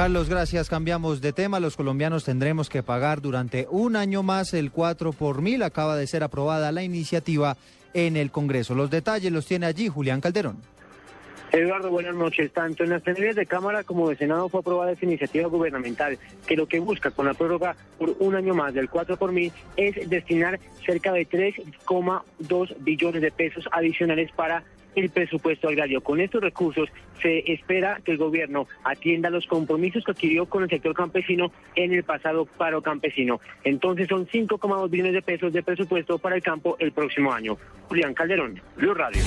Carlos, gracias. Cambiamos de tema. Los colombianos tendremos que pagar durante un año más el 4 por mil. Acaba de ser aprobada la iniciativa en el Congreso. Los detalles los tiene allí Julián Calderón. Eduardo, buenas noches. Tanto en las plenarias de Cámara como de Senado fue aprobada esta iniciativa gubernamental que lo que busca con la prórroga por un año más del 4 por mil es destinar cerca de 3,2 billones de pesos adicionales para el presupuesto agrario. Con estos recursos se espera que el gobierno atienda los compromisos que adquirió con el sector campesino en el pasado paro campesino. Entonces son 5,2 billones de pesos de presupuesto para el campo el próximo año. Julián Calderón, Blue Radio.